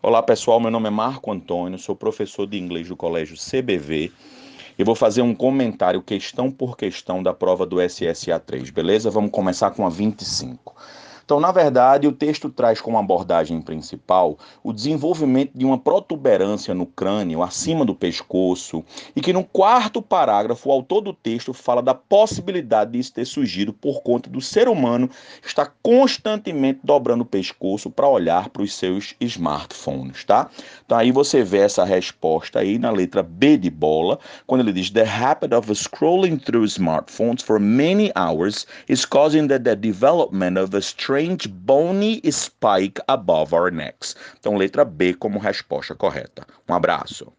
Olá pessoal, meu nome é Marco Antônio, sou professor de inglês do Colégio CBV e vou fazer um comentário questão por questão da prova do SSA 3, beleza? Vamos começar com a 25. Então, na verdade, o texto traz como abordagem principal o desenvolvimento de uma protuberância no crânio, acima do pescoço, e que no quarto parágrafo o autor do texto fala da possibilidade disso ter surgido por conta do ser humano estar constantemente dobrando o pescoço para olhar para os seus smartphones, tá? Então aí você vê essa resposta aí na letra B de bola, quando ele diz the habit of scrolling through smartphones for many hours is causing the, the development of a strange strange bony spike above our necks. Então, letra B como resposta correta. Um abraço.